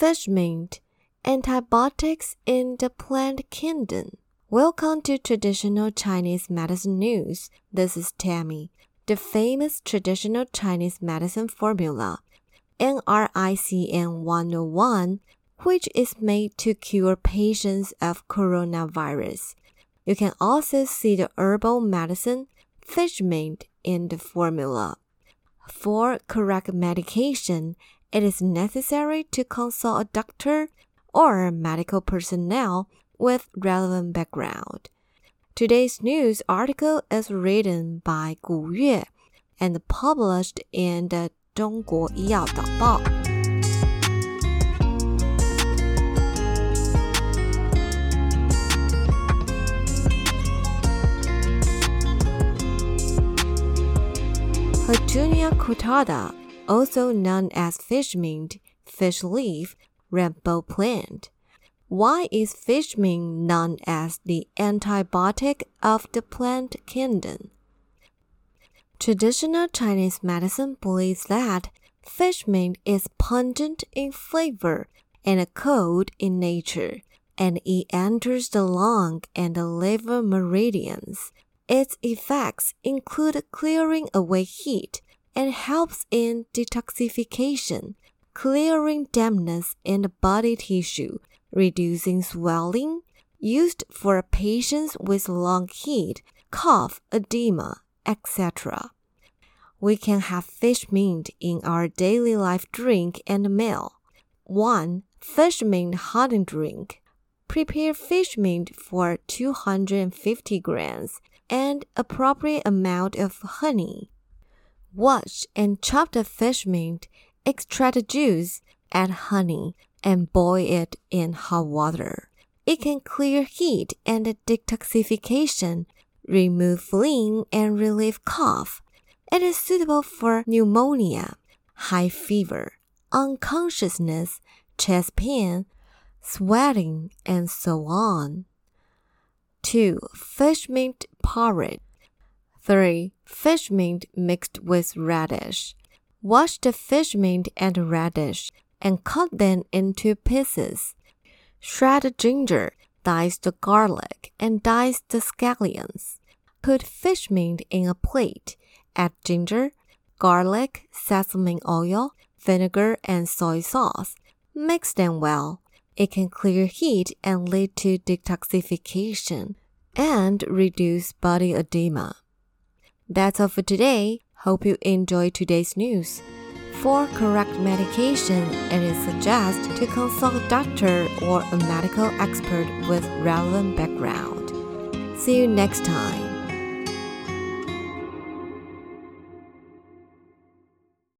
fish mint, antibiotics in the plant kingdom. Welcome to Traditional Chinese Medicine News. This is Tammy. The famous traditional Chinese medicine formula, NRICM 101, which is made to cure patients of coronavirus. You can also see the herbal medicine fish mint in the formula. For correct medication, it is necessary to consult a doctor or medical personnel with relevant background. Today's news article is written by Gu Yue and published in the 中国医药导报. Houttuynia cordata also known as fish mint, fish leaf, rainbow plant. Why is fish mint known as the antibiotic of the plant kingdom? Traditional Chinese medicine believes that fish mint is pungent in flavor and cold in nature, and it enters the lung and the liver meridians, its effects include clearing away heat and helps in detoxification, clearing dampness in the body tissue, reducing swelling, used for patients with lung heat, cough, edema, etc. We can have fish mint in our daily life drink and meal. 1. Fish mint honey drink. Prepare fish mint for 250 grams and appropriate amount of honey. Wash and chop the fish mint, extract the juice, add honey, and boil it in hot water. It can clear heat and detoxification, remove phlegm, and relieve cough. It is suitable for pneumonia, high fever, unconsciousness, chest pain, sweating, and so on. 2. Fish mint porridge. 3. Fish mint mixed with radish. Wash the fish mint and radish and cut them into pieces. Shred ginger, dice the garlic, and dice the scallions. Put fish mint in a plate. Add ginger, garlic, sesame oil, vinegar, and soy sauce. Mix them well. It can clear heat and lead to detoxification and reduce body edema. That's all for today. Hope you enjoyed today's news. For correct medication, it is suggested to consult a doctor or a medical expert with relevant background. See you next time.